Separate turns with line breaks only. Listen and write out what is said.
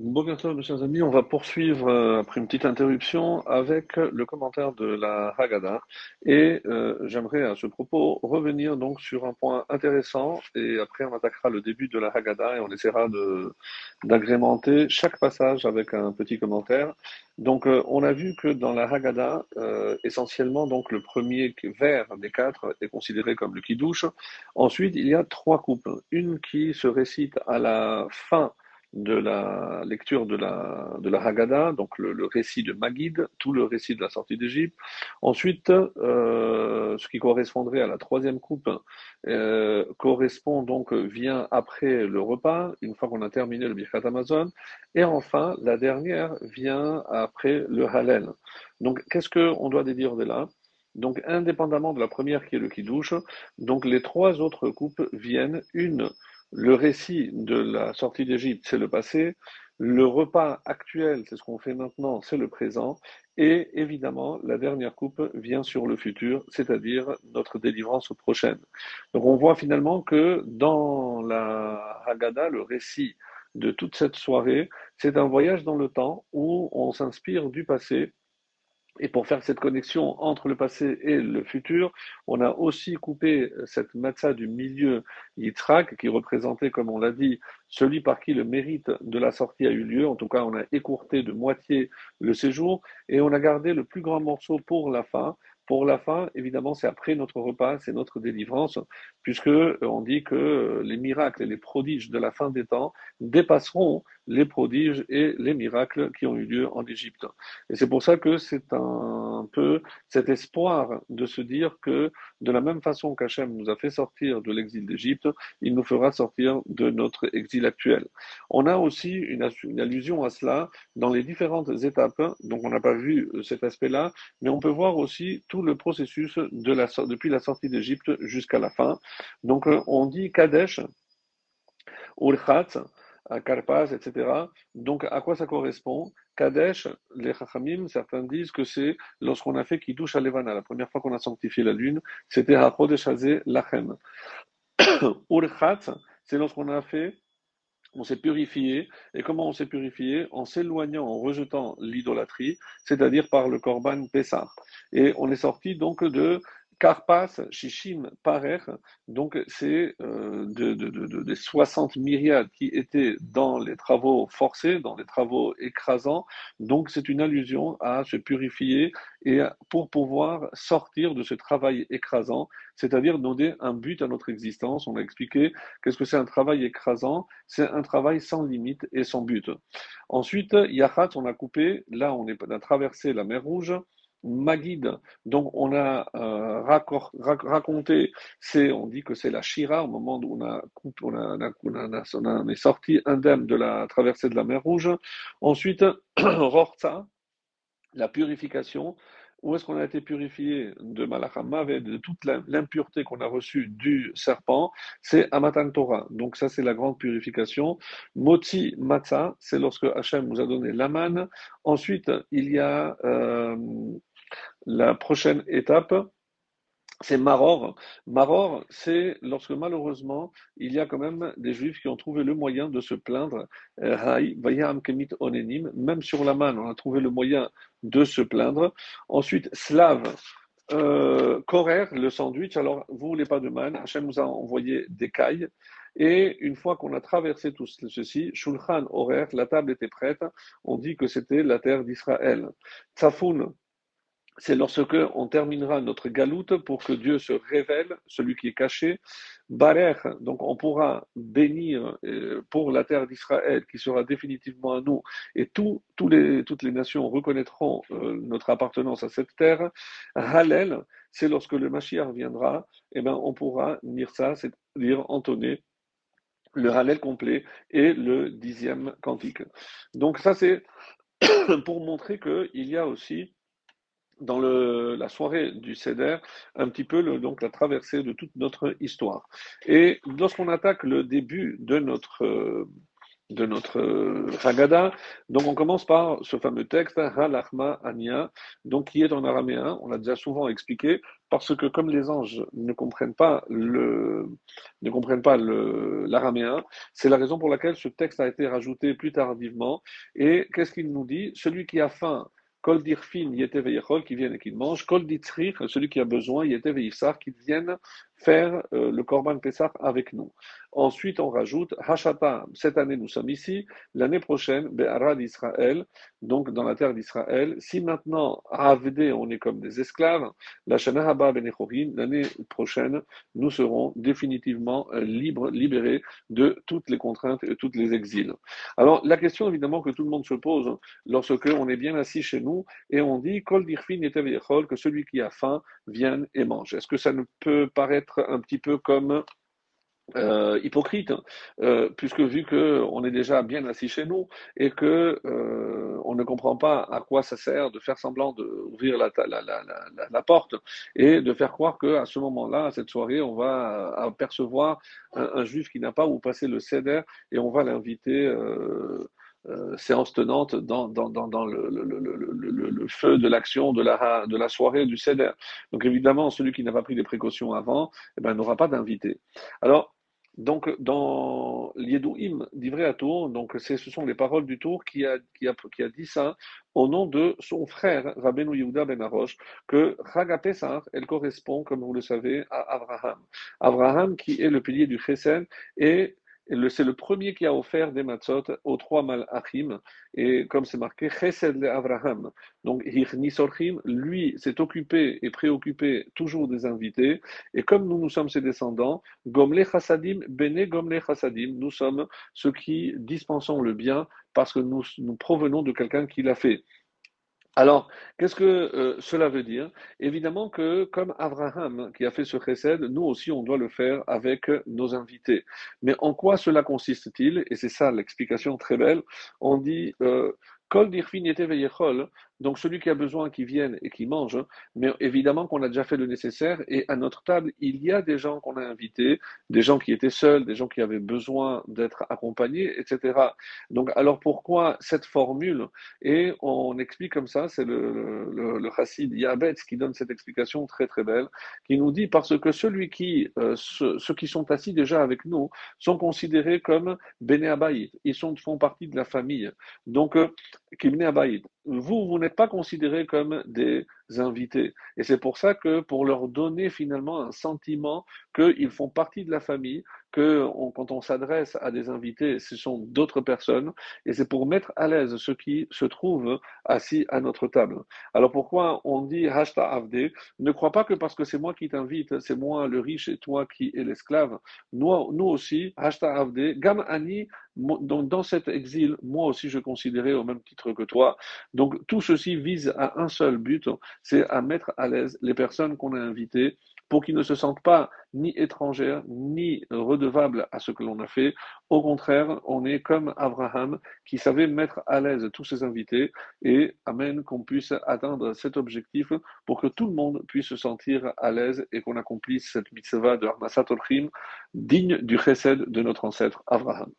Bonjour chers amis, on va poursuivre euh, après une petite interruption avec le commentaire de la Haggadah et euh, j'aimerais à ce propos revenir donc sur un point intéressant et après on attaquera le début de la Haggadah et on essaiera d'agrémenter chaque passage avec un petit commentaire. Donc euh, on a vu que dans la Haggadah essentiellement donc le premier vers des quatre est considéré comme le Kiddush. Ensuite il y a trois coupes, une qui se récite à la fin de la lecture de la, de la Haggadah, donc le, récit de Magid, tout le récit de la sortie d'Égypte. Ensuite, euh, ce qui correspondrait à la troisième coupe euh, correspond donc, vient après le repas, une fois qu'on a terminé le Birkat Amazon. Et enfin, la dernière vient après le Hallel. Donc, qu'est-ce qu'on doit déduire de là? Donc, indépendamment de la première qui est le Kiddush, donc les trois autres coupes viennent, une le récit de la sortie d'Égypte, c'est le passé. Le repas actuel, c'est ce qu'on fait maintenant, c'est le présent. Et évidemment, la dernière coupe vient sur le futur, c'est-à-dire notre délivrance prochaine. Donc on voit finalement que dans la Haggadah, le récit de toute cette soirée, c'est un voyage dans le temps où on s'inspire du passé et pour faire cette connexion entre le passé et le futur, on a aussi coupé cette matzah du milieu Yitzhak, qui représentait, comme on l'a dit, celui par qui le mérite de la sortie a eu lieu. En tout cas, on a écourté de moitié le séjour et on a gardé le plus grand morceau pour la fin, pour la fin, évidemment, c'est après notre repas, c'est notre délivrance, puisque euh, on dit que euh, les miracles et les prodiges de la fin des temps dépasseront les prodiges et les miracles qui ont eu lieu en Égypte. Et c'est pour ça que c'est un peu cet espoir de se dire que de la même façon qu'Hachem nous a fait sortir de l'exil d'Égypte, il nous fera sortir de notre exil actuel. On a aussi une, allusion à cela dans les différentes étapes, donc on n'a pas vu euh, cet aspect-là, mais on peut voir aussi tout le processus depuis la sortie d'Égypte jusqu'à la fin. Donc euh, on dit Kadesh, Urchat, Karpas, etc. Donc à quoi ça correspond? Kadesh, les Chachamim, certains disent que c'est lorsqu'on a fait Kiddush à Levana, la première fois qu'on a sanctifié la lune, c'était HaChodesh Lachem. Urchat, c'est lorsqu'on a fait on s'est purifié. Et comment on s'est purifié? En s'éloignant, en rejetant l'idolâtrie, c'est-à-dire par le Korban Pessah. Et on est sorti donc de Karpas, Shishim, Parer, donc c'est euh, de, de, des 60 myriades qui étaient dans les travaux forcés, dans les travaux écrasants. Donc c'est une allusion à se purifier et pour pouvoir sortir de ce travail écrasant, c'est-à-dire donner un but à notre existence. On a expliqué qu'est-ce que c'est un travail écrasant C'est un travail sans limite et sans but. Ensuite, Yachat, on a coupé, là on a traversé la mer Rouge. Magid, donc on a euh, raconté, c'est, on dit que c'est la Shira, au moment où on, a, on, a, on, est sorti indemne de la traversée de la mer Rouge. Ensuite, Rorza, la purification. Où est-ce qu'on a été purifié de Malachamav et de toute l'impureté qu'on a reçue du serpent? C'est Amatan Torah. Donc ça, c'est la grande purification. Moti Matzah, c'est lorsque Hachem nous a donné la manne. Ensuite, il y a... Euh, la prochaine étape, c'est Maror. Maror, c'est lorsque malheureusement, il y a quand même des juifs qui ont trouvé le moyen de se plaindre. Euh, même sur la main, on a trouvé le moyen de se plaindre. Ensuite, Slave. Euh, le sandwich, alors vous voulez pas de man, Hachem nous a envoyé des cailles, et une fois qu'on a traversé tout ceci, Shulchan Horer, la table était prête, on dit que c'était la terre d'Israël. Tsafoun, c'est lorsque on terminera notre galoute pour que Dieu se révèle, celui qui est caché. Barer, donc on pourra bénir euh, pour la terre d'Israël qui sera définitivement à nous et toutes les nations reconnaîtront euh, notre appartenance à cette terre. Hallel, c'est lorsque le Mashiach viendra, et eh ben on pourra dire ça, c'est-à-dire entonner le Hallel complet et le dixième cantique. Donc ça c'est pour montrer qu'il y a aussi dans la soirée du CEDER, un petit peu donc la traversée de toute notre histoire. Et lorsqu'on attaque le début de notre, de notre euh, Haggadah. Donc on commence par ce fameux texte, Halachma Ania, donc qui est en araméen, on l'a déjà souvent expliqué, parce que comme les anges ne comprennent pas le ne comprennent pas l'araméen, c'est la raison pour laquelle ce texte a été rajouté plus tardivement. Et qu'est-ce qu'il nous dit? Celui qui a faim Kol dirfin qui vienne et qui mange. Kol celui qui a besoin, yete qui vienne faire euh, le Korban Pessah avec nous. Ensuite, on rajoute Hashata, cette année nous sommes ici, l'année prochaine, Be'arad Israël, donc dans la terre d'Israël. Si maintenant, Avdé, on est comme des esclaves, la Shana Haba l'année prochaine, nous serons définitivement euh, libres, libérés de toutes les contraintes et toutes les exils. Alors, la question évidemment que tout le monde se pose lorsque on est bien assis chez nous et on dit Kol dirfin que celui qui a faim vienne et mange. Est-ce que ça ne peut paraître un petit peu comme euh, hypocrite, hein. euh, puisque vu que on est déjà bien assis chez nous et que euh, on ne comprend pas à quoi ça sert de faire semblant d'ouvrir la, la, la, la, porte et de faire croire que à ce moment-là, à cette soirée, on va apercevoir un, juif qui n'a pas où passer le céder et on va l'inviter. Séance tenante dans, dans, dans, dans le, le, le, le, feu de l'action de la, de la soirée du CEDER. Donc évidemment, celui qui n'a pas pris des précautions avant eh ben, n'aura pas d'invité. Alors, donc, dans l'Yedouim d'Ivré à Tour, donc ce sont les paroles du Tour qui a, qui a, qui a dit ça au nom de son frère, Rabbeinu Yehuda Ben Arosh, que Chaga elle correspond, comme vous le savez, à Abraham. Abraham qui est le pilier du Chesed et c'est le premier qui a offert des matzot aux trois malachim, et comme c'est marqué, Chesed le Avraham. Donc, lui, s'est occupé et préoccupé toujours des invités, et comme nous, nous sommes ses descendants, Gomle Chassadim, Bene Gomle Chassadim, nous sommes ceux qui dispensons le bien parce que nous, nous provenons de quelqu'un qui l'a fait. Alors, qu'est-ce que euh, cela veut dire? Évidemment que comme Abraham qui a fait ce chesed, nous aussi on doit le faire avec nos invités. Mais en quoi cela consiste-t-il? Et c'est ça l'explication très belle. On dit euh, Kol dirfin donc celui qui a besoin qui vienne et qui mange, mais évidemment qu'on a déjà fait le nécessaire et à notre table, il y a des gens qu'on a invités, des gens qui étaient seuls, des gens qui avaient besoin d'être accompagnés, etc. Donc alors pourquoi cette formule? Et on explique comme ça, c'est le, le, le chassid Yabetz qui donne cette explication très très belle, qui nous dit parce que celui qui, euh, ceux, qui sont assis déjà avec nous sont considérés comme Bene ils sont, font partie de la famille. Donc, euh, vous, vous n'êtes pas considérés comme des invités. Et c'est pour ça que pour leur donner finalement un sentiment qu'ils font partie de la famille, que quand on s'adresse à des invités, ce sont d'autres personnes, et c'est pour mettre à l'aise ceux qui se trouvent assis à notre table. Alors pourquoi on dit Hashta Avde? Ne crois pas que parce que c'est moi qui t'invite, c'est moi le riche et toi qui es l'esclave. Nous, nous aussi, Hashta Avde, Gam Ani, donc dans cet exil, moi aussi je considérais au même titre que toi. Donc tout ceci vise à un seul but, c'est à mettre à l'aise les personnes qu'on a invitées pour qu'ils ne se sentent pas ni étrangères, ni redevables à ce que l'on a fait. Au contraire, on est comme Abraham qui savait mettre à l'aise tous ses invités et Amen qu'on puisse atteindre cet objectif pour que tout le monde puisse se sentir à l'aise et qu'on accomplisse cette mitzvah de Armasat digne du chesed de notre ancêtre Abraham.